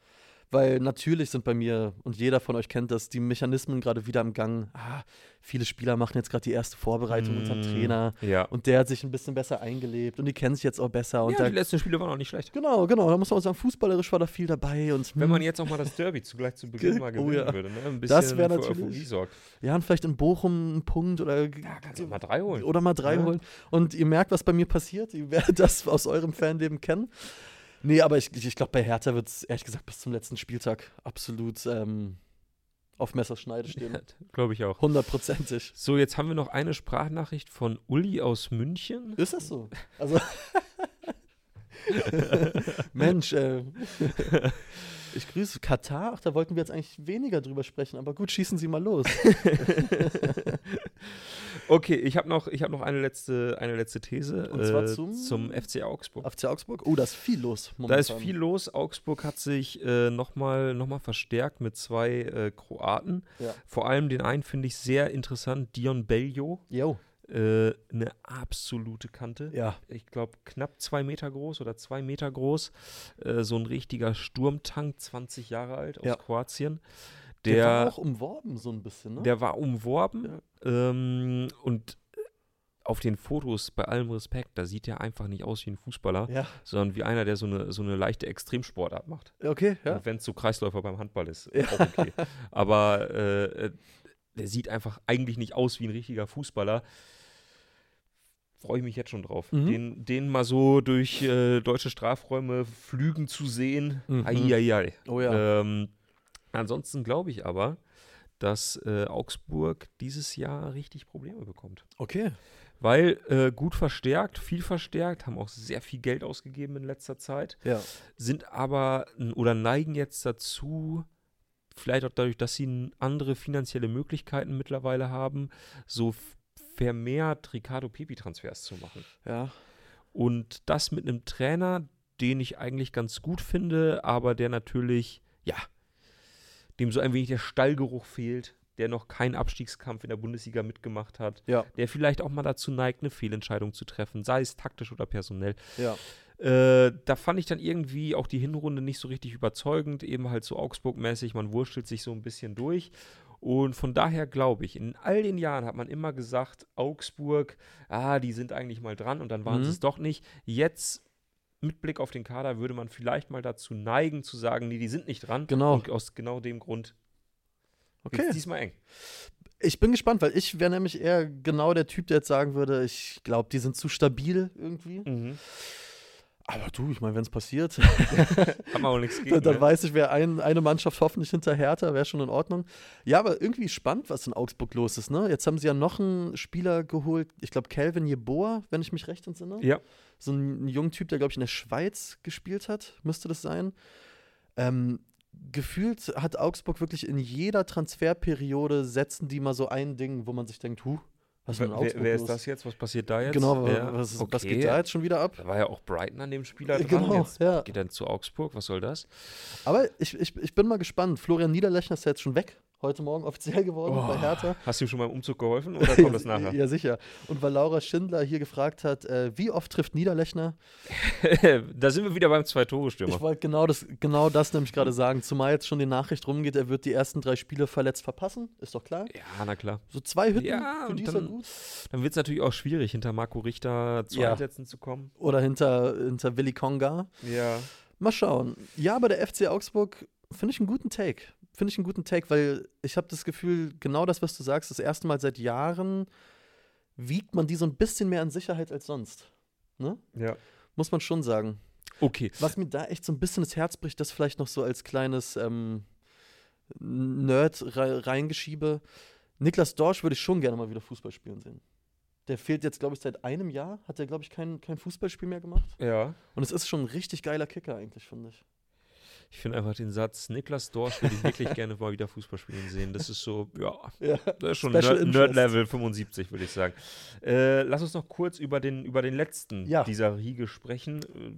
Weil natürlich sind bei mir, und jeder von euch kennt das, die Mechanismen gerade wieder im Gang. Ah, viele Spieler machen jetzt gerade die erste Vorbereitung, mm, unserem Trainer. Ja. Und der hat sich ein bisschen besser eingelebt und die kennen sich jetzt auch besser. Und ja, die letzten Spiele waren auch nicht schlecht. Genau, genau. Da muss man auch sagen, fußballerisch war da viel dabei. Und, Wenn hm, man jetzt auch mal das Derby zugleich zu Beginn mal Oh gewinnen ja. würde, ne? ein Das wär für natürlich- sorgt. ja, und vielleicht in Bochum einen Punkt oder, Ja, kannst du mal drei holen. oder mal drei Ja. holen. Und ihr merkt, was bei mir passiert. Ihr werdet das aus eurem Fanleben kennen. Nee, aber ich, ich glaube, bei Hertha wird es ehrlich gesagt bis zum letzten Spieltag absolut ähm, auf Messerschneide stehen. Glaube ich auch. Hundertprozentig. So, jetzt haben wir noch eine Sprachnachricht von Uli aus München. Ist das so? Also. Mensch, äh, ich grüße Katar. Ach, da wollten wir jetzt eigentlich weniger drüber sprechen, aber gut, schießen Sie mal los. Okay, ich habe noch, ich hab noch eine, letzte, eine letzte These. Und zwar äh, zum- zum FC Augsburg. FC Augsburg? Oh, da ist viel los. Da Momentan. ist viel los. Augsburg hat sich äh, nochmal noch mal verstärkt mit zwei äh, Kroaten. Ja. Vor allem den einen finde ich sehr interessant, Dion Beljo. Jo, Äh, eine absolute Kante. ja. Ich glaube, knapp zwei Meter groß oder zwei Meter groß. Äh, so ein richtiger Sturmtank, 20 Jahre alt aus Ja. Kroatien. Der, Der, war auch umworben, so ein bisschen, ne? der war umworben ähm, und auf den Fotos, bei allem Respekt, da sieht er einfach nicht aus wie ein Fußballer, ja, sondern wie einer, der so eine, so eine leichte Extremsportart macht. okay, ja. Wenn es so Kreisläufer beim Handball ist, Ja. auch okay. Aber äh, äh, der sieht einfach eigentlich nicht aus wie ein richtiger Fußballer. Freue ich mich jetzt schon drauf. Mhm. Den, den mal so durch äh, deutsche Strafräume flügen zu sehen. Mhm. Eieiei. Oh ja. Ähm, ansonsten glaube ich aber, dass äh, Augsburg dieses Jahr richtig Probleme bekommt. Okay. Weil äh, gut verstärkt, viel verstärkt, haben auch sehr viel Geld ausgegeben in letzter Zeit Ja. sind aber oder neigen jetzt dazu, vielleicht auch dadurch, dass sie andere finanzielle Möglichkeiten mittlerweile haben, so vermehrt Ricardo Pepi-Transfers zu machen. Ja. Und das mit einem Trainer, den ich eigentlich ganz gut finde, aber der natürlich, ja, dem so ein wenig der Stallgeruch fehlt, der noch keinen Abstiegskampf in der Bundesliga mitgemacht hat, Ja. der vielleicht auch mal dazu neigt, eine Fehlentscheidung zu treffen, sei es taktisch oder personell. Ja. Äh, da fand ich dann irgendwie auch die Hinrunde nicht so richtig überzeugend, eben halt so Augsburg-mäßig, man wurschtelt sich so ein bisschen durch. Und von daher glaube ich, in all den Jahren hat man immer gesagt, Augsburg, ah, die sind eigentlich mal dran und dann waren Mhm. sie es doch nicht. Jetzt mit Blick auf den Kader würde man vielleicht mal dazu neigen zu sagen, nee, die sind nicht dran. Genau. Und aus genau dem Grund Okay. diesmal eng. Ich bin gespannt, weil ich wäre nämlich eher genau der Typ, der jetzt sagen würde, ich glaube, die sind zu stabil irgendwie. Mhm. Aber du, ich meine, wenn es passiert, Hat man auch nichts gegen. dann, dann ne? weiß ich, wer ein, eine Mannschaft hoffentlich hinter Hertha, wäre schon in Ordnung. Ja, aber irgendwie spannend, was in Augsburg los ist. Ne? Jetzt haben sie ja noch einen Spieler geholt, ich glaube, Calvin Jeboa, wenn ich mich recht entsinne. Ja. So ein, ein junger Typ, der, glaube ich, in der Schweiz gespielt hat, müsste das sein. Ähm, gefühlt hat Augsburg wirklich in jeder Transferperiode setzen die mal so ein Ding, wo man sich denkt, huh, was Wer, wer, ist das jetzt? Was passiert da jetzt? Genau, Ja, was, was okay. geht da jetzt schon wieder ab? Da war ja auch Brighton an dem Spieler dran. Genau, jetzt ja. geht er zu Augsburg. Was soll das? Aber ich, ich, ich bin mal gespannt. Florian Niederlechner ist ja jetzt schon weg. Heute Morgen offiziell geworden Oh. bei Hertha. Hast du ihm schon beim Umzug geholfen oder kommt das nachher? Ja, sicher. Und weil Laura Schindler hier gefragt hat, äh, wie oft trifft Niederlechner? da sind wir wieder beim Zwei-Tore-Stürmer. Ich wollte genau das, genau das nämlich gerade sagen. Zumal jetzt schon die Nachricht rumgeht, er wird die ersten drei Spiele verletzt verpassen. Ist doch klar. Ja, na klar. So zwei Hütten, Ja, für die dann- gut. Dann wird es natürlich auch schwierig, hinter Marco Richter zu Ja. Einsätzen zu kommen. Oder hinter, hinter Willi Konga. Ja. Mal schauen. Ja, aber der FC Augsburg finde ich einen guten Take. Finde ich einen guten Take, weil ich habe das Gefühl, genau das, was du sagst, das erste Mal seit Jahren wiegt man die so ein bisschen mehr an Sicherheit als sonst. Ne? Ja. Muss man schon sagen. Okay. Was mir da echt so ein bisschen das Herz bricht, das vielleicht noch so als kleines ähm, Nerd re reingeschiebe. Niklas Dorsch würde ich schon gerne mal wieder Fußball spielen sehen. Der fehlt jetzt, glaube ich, seit einem Jahr. Hat er, glaube ich, kein, kein Fußballspiel mehr gemacht. Ja. Und es ist schon ein richtig geiler Kicker eigentlich, finde ich. Ich finde einfach den Satz, Niklas Dorsch würde ich wirklich gerne mal wieder Fußball spielen sehen. Das ist so, ja, Ja. das ist schon Special Nerd- Interest. Nerd-Level 75, würde ich sagen. Äh, lass uns noch kurz über den, über den letzten Ja. dieser Riege sprechen. Äh,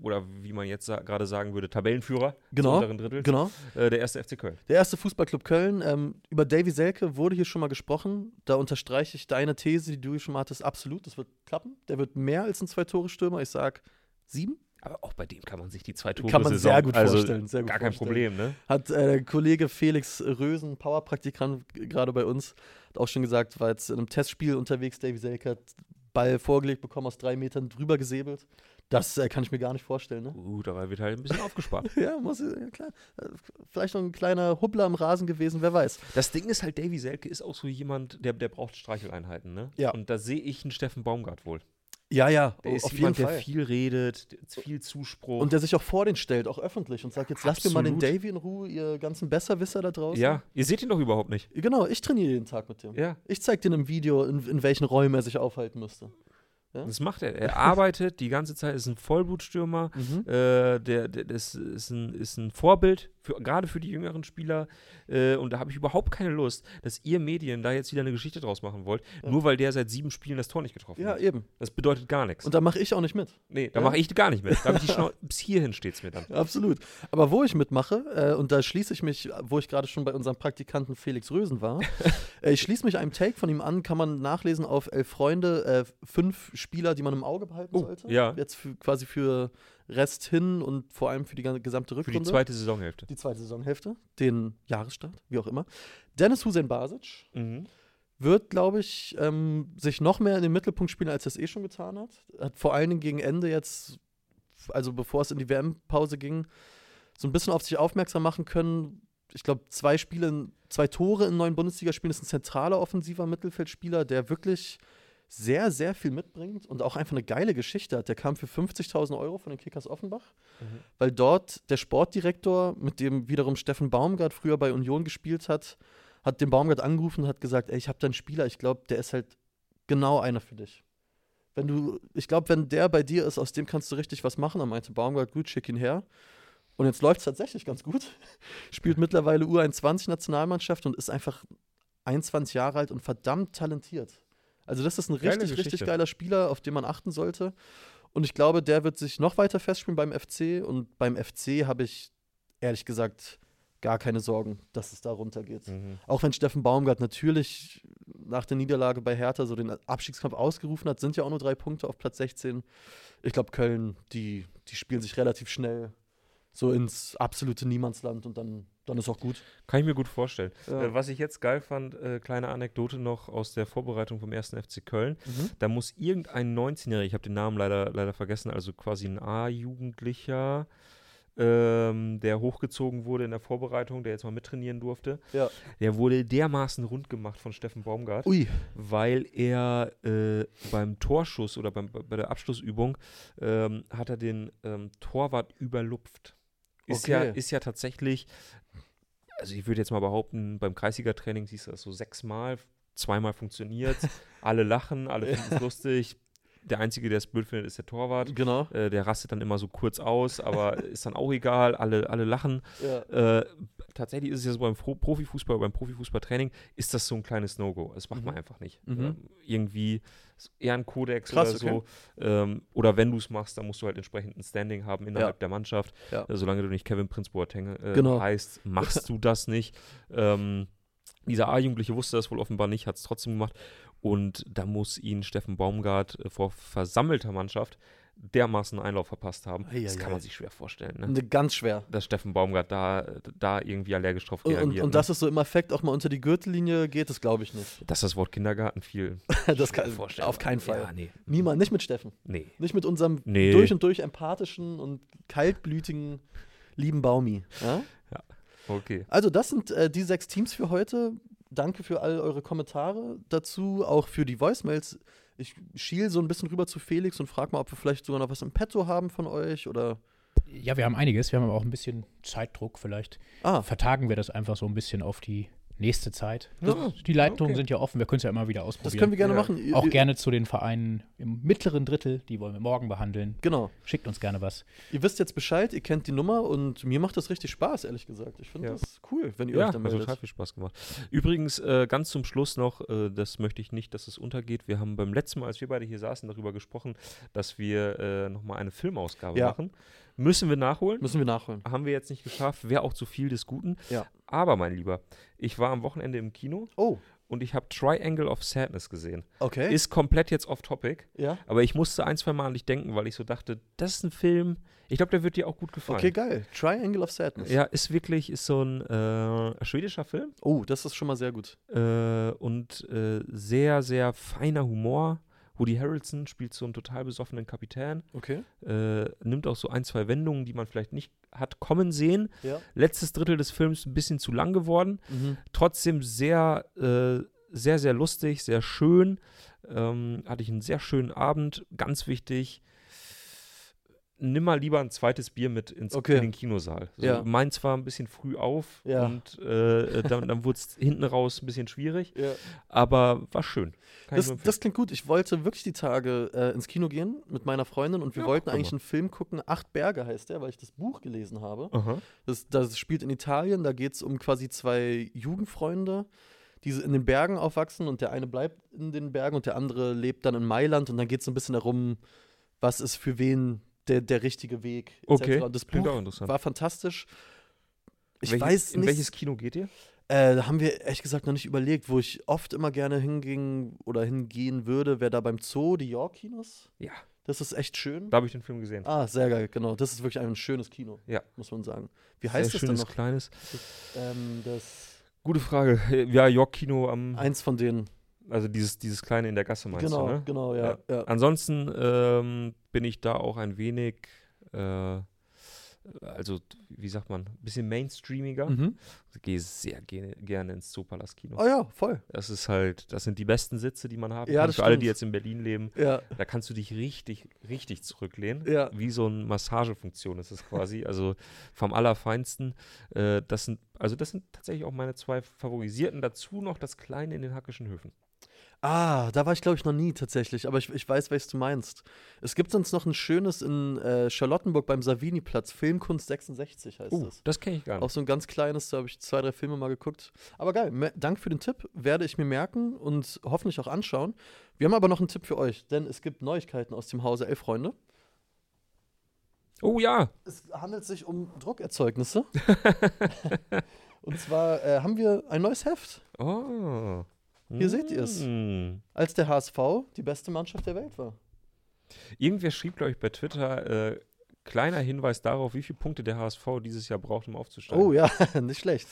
oder wie man jetzt sa gerade sagen würde, Tabellenführer Genau, unteren Drittels, Genau. äh, der erste FC Köln. Der erste Fußballclub Köln. Ähm, über Davy Selke wurde hier schon mal gesprochen. Da unterstreiche ich deine These, die du hier schon mal hattest, absolut. Das wird klappen. Der wird mehr als ein Zwei-Tore-Stürmer. Ich sag sieben. Aber auch bei dem kann man sich die zwei Tore Kann man Saison, sehr gut also vorstellen, sehr gut gar kein vorstellen. Problem, ne? Hat äh, Kollege Felix Rösen, Powerpraktikant gerade bei uns, hat auch schon gesagt, war jetzt in einem Testspiel unterwegs. Davy Selke hat Ball vorgelegt bekommen, aus drei Metern drüber gesäbelt. Das äh, kann ich mir gar nicht vorstellen. Ne? Gut, aber wird halt ein bisschen aufgespart. Ja, muss, ja, klar. Äh, Vielleicht noch ein kleiner Hubbler am Rasen gewesen, wer weiß. Das Ding ist halt, Davy Selke ist auch so jemand, der, der braucht Streicheleinheiten, ne? Ja. Und da sehe ich einen Steffen Baumgart wohl. Ja, ja, Der ist auf jeden jemand, Fall. der viel redet, der- viel Zuspruch. Und der sich auch vor den stellt, auch öffentlich und sagt, jetzt lasst mir mal den. Davy in Ruhe, ihr ganzen Besserwisser da draußen. ja, ihr seht ihn doch überhaupt nicht. Genau, ich trainiere jeden Tag mit dem. Ja. Ich zeig dir im Video, in, in welchen Räumen er sich aufhalten müsste. Ja? Das macht er. Er arbeitet die ganze Zeit, ist ein Vollblutstürmer. Mhm. Äh, der, der das ist ein, ist ein Vorbild, für, gerade für die jüngeren Spieler. Äh, und da habe ich überhaupt keine Lust, dass ihr Medien da jetzt wieder eine Geschichte draus machen wollt, Ja. nur weil der seit sieben Spielen das Tor nicht getroffen Ja, hat. eben. Das bedeutet gar nichts. Und da mache ich auch nicht mit. Nee, da Ja. mache ich gar nicht mit. Da ich die Schnau bis hierhin steht es mir dann. Absolut. Aber wo ich mitmache, äh, und da schließe ich mich, wo ich gerade schon bei unserem Praktikanten Felix Rösen war, äh, ich schließe mich einem Take von ihm an, kann man nachlesen auf Elf Freunde, äh, fünf Spieler, die man im Auge behalten Oh, sollte. ja. Jetzt für, quasi für Rest hin und vor allem für die gesamte Für Rückrunde. die zweite Saisonhälfte. die zweite Saisonhälfte, den Jahresstart, wie auch immer. Dennis Hussein Basic Mhm. wird, glaube ich, ähm, sich noch mehr in den Mittelpunkt spielen, als er es eh schon getan hat. Hat vor allen Dingen gegen Ende jetzt, also bevor es in die WM-Pause ging, so ein bisschen auf sich aufmerksam machen können. Ich glaube, zwei Spiele, zwei Tore in neuen Bundesligaspielen ist ein zentraler offensiver Mittelfeldspieler, der wirklich sehr, sehr viel mitbringt und auch einfach eine geile Geschichte hat. Der kam für 50.000 Euro von den Kickers Offenbach, weil dort der Sportdirektor, mit dem wiederum Steffen Baumgart früher bei Union gespielt hat, hat den Baumgart angerufen und hat gesagt, ey, ich habe da einen Spieler, ich glaube, der ist halt genau einer für dich. Wenn du, ich glaube, wenn der bei dir ist, aus dem kannst du richtig was machen. Dann meinte Baumgart, gut, schick ihn her. Und jetzt läuft es tatsächlich ganz gut. Spielt mittlerweile U21-Nationalmannschaft und ist einfach 21 Jahre alt und verdammt talentiert. Also das ist ein Geile richtig, richtig geiler Spieler, auf den man achten sollte. Und ich glaube, der wird sich noch weiter festspielen beim FC. Und beim FC habe ich ehrlich gesagt gar keine Sorgen, dass es da runtergeht. Mhm. Auch wenn Steffen Baumgart natürlich nach der Niederlage bei Hertha so den Abstiegskampf ausgerufen hat, sind ja auch nur drei Punkte auf Platz 16. Ich glaube, Köln, die, die spielen sich relativ schnell so ins absolute Niemandsland und dann, dann ist auch gut. Kann ich mir gut vorstellen. Ja. Äh, was ich jetzt geil fand, äh, kleine Anekdote noch aus der Vorbereitung vom ersten FC Köln. Mhm. Da muss irgendein 19-Jähriger, ich habe den Namen leider, leider vergessen, also quasi ein A-Jugendlicher, ähm, der hochgezogen wurde in der Vorbereitung, der jetzt mal mittrainieren durfte, Ja. der wurde dermaßen rund gemacht von Steffen Baumgart, Ui, weil er äh, beim Torschuss oder beim, bei der Abschlussübung ähm, hat er den ähm, Torwart überlupft. Ist, ja, Okay. ist ja tatsächlich, also ich würde jetzt mal behaupten, beim Kreisliga-Training siehst du das so sechsmal, zweimal funktioniert, alle lachen, alle finden es lustig. Der Einzige, der es blöd findet, ist der Torwart. genau. Äh, der rastet dann immer so kurz aus, aber ist dann auch egal, alle, alle lachen. Ja. Äh, tatsächlich ist es ja so beim Fro- Profifußball, beim Profifußballtraining ist das so ein kleines No-Go. Das macht man Mhm. einfach nicht. Mhm. Ähm, irgendwie ist eher ein Kodex Krass, oder so. Ähm, oder wenn du es machst, dann musst du halt entsprechend ein Standing haben innerhalb der Mannschaft. Ja. Äh, solange du nicht Kevin Prince Boateng äh, Genau. heißt, machst du das nicht. Ähm, dieser A-Jugendliche wusste das wohl offenbar nicht, hat es trotzdem gemacht. Und da muss ihn Steffen Baumgart äh, vor versammelter Mannschaft dermaßen Einlauf verpasst haben. Ei, das kann man sich schwer vorstellen. Ne? Ne, Ganz schwer. Dass Steffen Baumgart da, da irgendwie allergisch drauf Und, reagiert. und, und ne? dass es so im Affekt auch mal unter die Gürtellinie geht, das glaube ich nicht. Dass das Wort Kindergarten viel. das kann vorstellbar. auf keinen Fall. Ja, nee. Niemand, nicht mit Steffen. Nee. Nicht mit unserem Nee. durch und durch empathischen und kaltblütigen lieben Baumi. Ja? Okay. Also, das sind äh, die sechs Teams für heute. Danke für all eure Kommentare dazu, auch für die Voicemails. Ich schiel so ein bisschen rüber zu Felix und frage mal, ob wir vielleicht sogar noch was im Petto haben von euch oder. Ja, wir haben einiges. Wir haben aber auch ein bisschen Zeitdruck. Vielleicht Ah, vertagen wir das einfach so ein bisschen auf die nächste Zeit. Ja, die Leitungen okay. sind ja offen, wir können es ja immer wieder ausprobieren. Das können wir gerne Ja. machen. Auch ihr- gerne zu den Vereinen im mittleren Drittel, die wollen wir morgen behandeln. Genau. Schickt uns gerne was. Ihr wisst jetzt Bescheid, ihr kennt die Nummer und mir macht das richtig Spaß, ehrlich gesagt. Ich finde Ja. das cool, wenn ihr Ja, euch hat da mir meldet. total viel Spaß gemacht. Übrigens, äh, ganz zum Schluss noch, äh, das möchte ich nicht, dass es untergeht. Wir haben beim letzten Mal, als wir beide hier saßen, darüber gesprochen, dass wir äh, nochmal eine Filmausgabe Ja. machen. Müssen wir nachholen. Müssen wir nachholen. Haben wir jetzt nicht geschafft. Wäre auch zu viel des Guten. Ja. Aber, mein Lieber, ich war am Wochenende im Kino Oh, und ich habe Triangle of Sadness gesehen. okay. Ist komplett jetzt off-topic. ja. Aber ich musste ein, zwei Mal an dich denken, weil ich so dachte, das ist ein Film, ich glaube, der wird dir auch gut gefallen. Okay, geil. Triangle of Sadness. Ja, ist wirklich, ist so ein äh, schwedischer Film Oh, das ist schon mal sehr gut. äh, und äh, sehr, sehr feiner Humor. Woody Harrelson spielt so einen total besoffenen Kapitän, Okay. äh, nimmt auch so ein, zwei Wendungen, die man vielleicht nicht hat kommen sehen. Ja. Letztes Drittel des Films ein bisschen zu lang geworden, Mhm. trotzdem sehr, äh, sehr, sehr lustig, sehr schön. Ähm, hatte ich einen sehr schönen Abend. Ganz wichtig, nimm mal lieber ein zweites Bier mit ins, Okay. in den Kinosaal. So, Ja. Meins war ein bisschen früh auf Ja. und äh, dann, dann wurde es hinten raus ein bisschen schwierig, Ja. aber war schön. Das, das klingt gut. Ich wollte wirklich die Tage äh, ins Kino gehen mit meiner Freundin und wir wollten eigentlich einen Film gucken. Acht Berge heißt der, weil ich das Buch gelesen habe. Aha. Das, das spielt in Italien. Da geht es um quasi zwei Jugendfreunde, die in den Bergen aufwachsen und der eine bleibt in den Bergen und der andere lebt dann in Mailand. Und dann geht es so ein bisschen darum, was ist für wen der, der richtige Weg. etc. Okay, Und das Buch auch interessant. war fantastisch. Ich Welches- weiß in nicht. welches Kino geht ihr? Äh, da haben wir ehrlich gesagt noch nicht überlegt, wo ich oft immer gerne hinging oder hingehen würde, wäre da beim Zoo, die York-Kinos. Ja. Das ist echt schön. Da habe ich den Film gesehen. Ah, sehr geil, genau. Das ist wirklich ein schönes Kino, Ja. muss man sagen. Wie heißt Sehr das denn schönes, noch? kleines. Ähm, das Gute Frage. Ja, York Kino am, eins von denen. also dieses, dieses kleine in der Gasse meinst genau, du, ne? genau, ja. ja. Ansonsten ähm, bin ich da auch ein wenig, äh, also wie sagt man, ein bisschen mainstreamiger. Mhm. Ich gehe sehr ge gerne ins Zoopalast-Kino. Oh ja, voll. Das ist halt, das sind die besten Sitze, die man haben Ja, kann. Für alle, die stimmt. jetzt in Berlin leben, Ja, da kannst du dich richtig, richtig zurücklehnen. Ja. Wie so eine Massagefunktion ist es quasi. also vom Allerfeinsten. Äh, das sind, also das sind tatsächlich auch meine zwei favorisierten. Dazu noch das Kleine in den Hackischen Höfen. Ah, da war ich glaube ich noch nie tatsächlich, aber ich, ich weiß, welches du meinst. Es gibt sonst noch ein schönes in äh, Charlottenburg beim Savini-Platz, Filmkunst 66 heißt Uh, das. das kenne ich gar Auch nicht. so ein ganz kleines, da habe ich zwei, drei Filme mal geguckt. Aber geil, me- Dank für den Tipp, werde ich mir merken und hoffentlich auch anschauen. Wir haben aber noch einen Tipp für euch, denn es gibt Neuigkeiten aus dem Hause Elf Freunde. Oh ja, Es handelt sich um Druckerzeugnisse. und zwar äh, haben wir ein neues Heft. Oh. Hier seht ihr es. Mm. Als der HSV die beste Mannschaft der Welt war. Irgendwer schrieb, glaube ich, bei Twitter, äh, kleiner Hinweis darauf, wie viele Punkte der HSV dieses Jahr braucht, um aufzusteigen. Oh ja, nicht schlecht.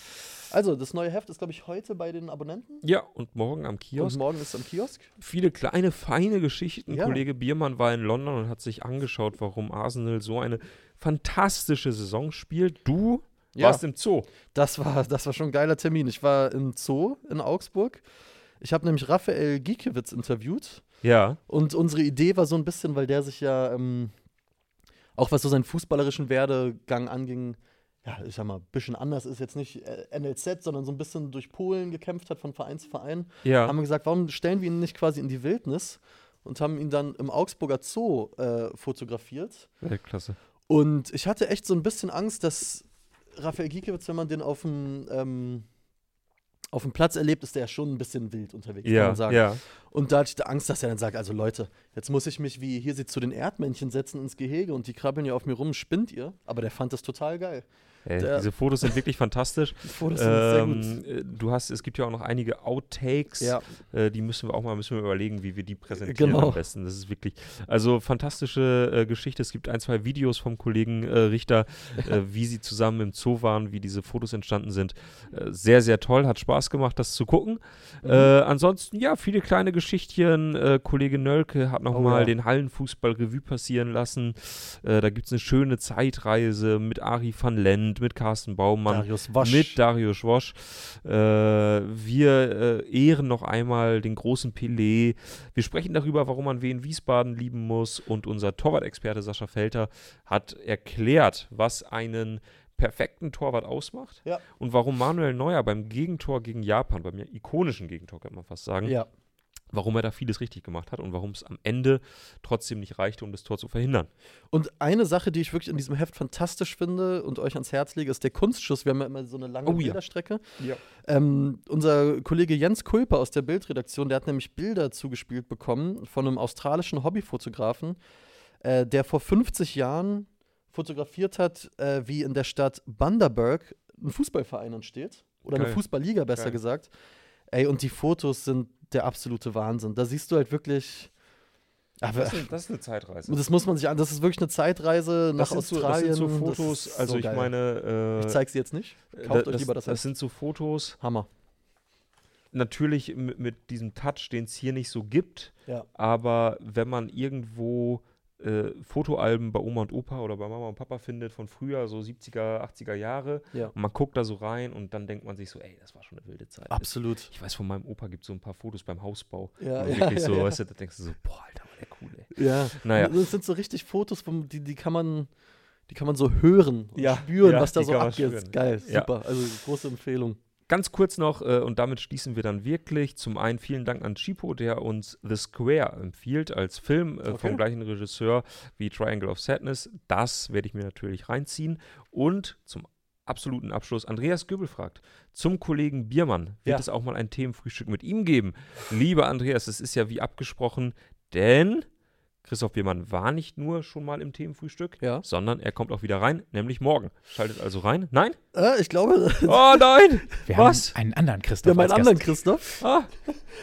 Also, das neue Heft ist, glaube ich, heute bei den Abonnenten. Ja, und morgen am Und Kiosk. morgen ist es am Kiosk. Viele kleine, feine Geschichten. Ja. Kollege Biermann war in London und hat sich angeschaut, warum Arsenal so eine fantastische Saison spielt. Du warst im Zoo. Das war, das war schon ein geiler Termin. Ich war im Zoo in Augsburg. Ich habe nämlich Raphael Giekewitz interviewt. Ja. Und unsere Idee war so ein bisschen, weil der sich ja, ähm, auch was so seinen fußballerischen Werdegang anging, ja, ich sag mal, ein bisschen anders ist jetzt nicht äh, NLZ, sondern so ein bisschen durch Polen gekämpft hat von Verein zu Verein. Ja. Haben wir gesagt, warum stellen wir ihn nicht quasi in die Wildnis? Und haben ihn dann im Augsburger Zoo äh, fotografiert. Weltklasse. Und ich hatte echt so ein bisschen Angst, dass Raphael Giekewitz, wenn man den auf dem, ähm, auf dem Platz erlebt, ist der ja schon ein bisschen wild unterwegs, kann Ja, man sagen. ja. Und da hatte ich da Angst, dass er dann sagt, also Leute, jetzt muss ich mich wie hier sie zu den Erdmännchen setzen ins Gehege und die krabbeln ja auf mir rum, spinnt ihr? Aber der fand das total geil. Ey, Der- diese Fotos sind wirklich fantastisch. Die Fotos sind sehr gut. Ähm, äh, du hast, es gibt ja auch noch einige Outtakes, Ja. äh, die müssen wir auch mal müssen wir überlegen, wie wir die präsentieren Genau. am besten. Das ist wirklich, also fantastische äh, Geschichte. Es gibt ein, zwei Videos vom Kollegen äh, Richter, äh, wie sie zusammen im Zoo waren, wie diese Fotos entstanden sind. Äh, sehr, sehr toll, hat Spaß gemacht, das zu gucken. Mhm. Äh, ansonsten, ja, viele kleine Geschichtchen. Kollege Nölke hat nochmal Oh ja. den Hallenfußball Revue passieren lassen. Da gibt es eine schöne Zeitreise mit Ari van Lent, mit Carsten Baumann, Darius Wosch. mit Darius Wosch. Äh, wir äh, ehren noch einmal den großen Pelé. Wir sprechen darüber, warum man Wien Wiesbaden lieben muss. Und unser Torwart-Experte Sascha Felter hat erklärt, was einen perfekten Torwart ausmacht Ja. und warum Manuel Neuer beim Gegentor gegen Japan, beim ikonischen Gegentor kann man fast sagen, Ja. Warum er da vieles richtig gemacht hat und warum es am Ende trotzdem nicht reichte, um das Tor zu verhindern. Und eine Sache, die ich wirklich in diesem Heft fantastisch finde und euch ans Herz lege, ist der Kunstschuss. Wir haben ja immer so eine lange Oh. Bilderstrecke. Ja. Ähm, unser Kollege Jens Kulper aus der Bildredaktion, der hat nämlich Bilder zugespielt bekommen von einem australischen Hobbyfotografen, äh, der vor 50 Jahren fotografiert hat, äh, wie in der Stadt Bundaberg ein Fußballverein entsteht. Oder eine Geil. Fußballliga, besser Geil. gesagt. Ey, und die Fotos sind der absolute Wahnsinn. Da siehst du halt wirklich. Aber, Das ist, das ist eine Zeitreise. das muss man sich an. Das ist wirklich eine Zeitreise nach das sind, so, das Australien. sind so Fotos, ist also so ich geil. meine, äh, Ich zeige sie jetzt nicht. äh, Kauft da- euch lieber das Das sind so Fotos, Hammer. natürlich mit, mit diesem Touch, den es hier nicht so gibt, Ja. aber wenn man irgendwo äh, Fotoalben bei Oma und Opa oder bei Mama und Papa findet von früher, so 70er, 80er Jahre, Ja. und man guckt da so rein und dann denkt man sich so, ey, das war schon eine wilde Zeit. Absolut. Ich weiß, von meinem Opa gibt es so ein paar Fotos beim Hausbau. Ja, ja, wirklich ja, so, ja. weißt du, da denkst du so, boah, Alter, war der cool, ey. Ja. Naja. Das sind so richtig Fotos, vom, die, die kann man. Die kann man so hören und Ja, spüren, ja, was da so abgeht. Geil, Ja. super. Also große Empfehlung. Ganz kurz noch, äh, und damit schließen wir dann wirklich. Zum einen vielen Dank an Chipo, der uns The Square empfiehlt als Film äh, Okay. vom gleichen Regisseur wie Triangle of Sadness. Das werde ich mir natürlich reinziehen. Und zum absoluten Abschluss, Andreas Göbel fragt, zum Kollegen Biermann, wird Ja. es auch mal ein Themenfrühstück mit ihm geben? Lieber Andreas, es ist ja wie abgesprochen, denn Christoph Biermann war nicht nur schon mal im Themenfrühstück, Ja. sondern er kommt auch wieder rein, nämlich morgen. Schaltet also rein. Nein? Äh, ich glaube, Oh nein! Wir Was? haben einen anderen wir Christoph haben einen als anderen Gast. Christoph. Ah,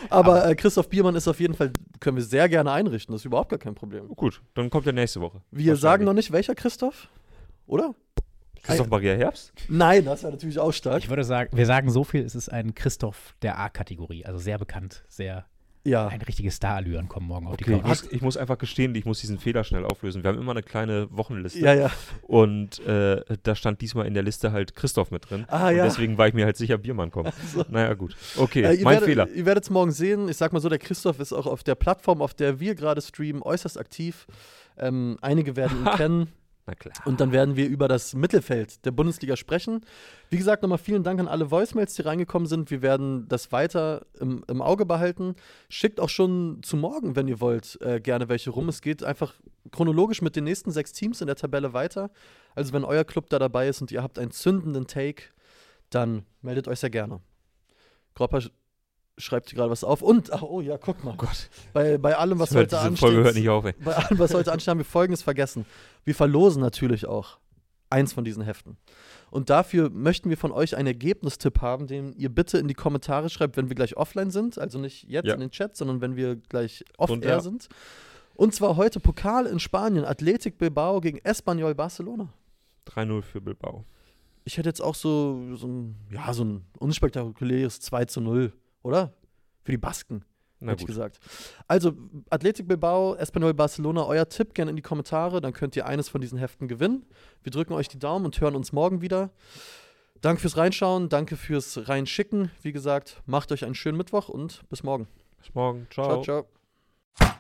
Aber äh, Christoph Biermann ist auf jeden Fall, können wir sehr gerne einrichten. Das ist überhaupt gar kein Problem. gut, dann kommt er nächste Woche. Wir sagen noch nicht, welcher Christoph? Oder? Christoph Maria Herbst? Nein, das wäre natürlich auch stark. Ich würde sagen, wir sagen so viel, es ist ein Christoph der A-Kategorie, also sehr bekannt, sehr Ja. ein richtiges Star-Allüren kommen morgen auf die Okay, ich Couch. muss, ich muss einfach gestehen, ich muss diesen Fehler schnell auflösen. Wir haben immer eine kleine Wochenliste. Ja, ja. Und äh, da stand diesmal in der Liste halt Christoph mit drin. Ah, und ja. deswegen war ich mir halt sicher, Biermann kommt. Naja, gut. Okay, Äh, mein werdet, Fehler. Ihr werdet es morgen sehen. Ich sag mal so, der Christoph ist auch auf der Plattform, auf der wir gerade streamen, äußerst aktiv. Ähm, einige werden ihn kennen. Na klar. Und dann werden wir über das Mittelfeld der Bundesliga sprechen. Wie gesagt, nochmal vielen Dank an alle Voicemails, die reingekommen sind. Wir werden das weiter im, im Auge behalten. Schickt auch schon zu morgen, wenn ihr wollt, äh, gerne welche rum. Es geht einfach chronologisch mit den nächsten sechs Teams in der Tabelle weiter. Also wenn euer Club da dabei ist und ihr habt einen zündenden Take, dann meldet euch sehr gerne. Gropper schreibt gerade was auf. Und, ach, oh ja, guck mal. Gott, Bei, bei allem, was heute ansteht. Folge hört nicht auf, ey. Bei allem, was heute ansteht, haben wir Folgendes vergessen. Wir verlosen natürlich auch eins von diesen Heften. Und dafür möchten wir von euch einen Ergebnistipp haben, den ihr bitte in die Kommentare schreibt, wenn wir gleich offline sind. Also nicht jetzt Ja. in den Chat, sondern wenn wir gleich off-air ja. sind. Und zwar heute Pokal in Spanien, Athletic Bilbao gegen Espanyol Barcelona. 3-0 für Bilbao. Ich hätte jetzt auch so, so ein, ja, so ein unspektakuläres 2 zu 0, oder? Für die Basken. Hätte ich gesagt. Also, Athletic Bilbao, Espanyol Barcelona, euer Tipp gerne in die Kommentare, dann könnt ihr eines von diesen Heften gewinnen. Wir drücken euch die Daumen und hören uns morgen wieder. Danke fürs Reinschauen, danke fürs Reinschicken. Wie gesagt, macht euch einen schönen Mittwoch und bis morgen. Bis morgen. ciao. ciao. ciao.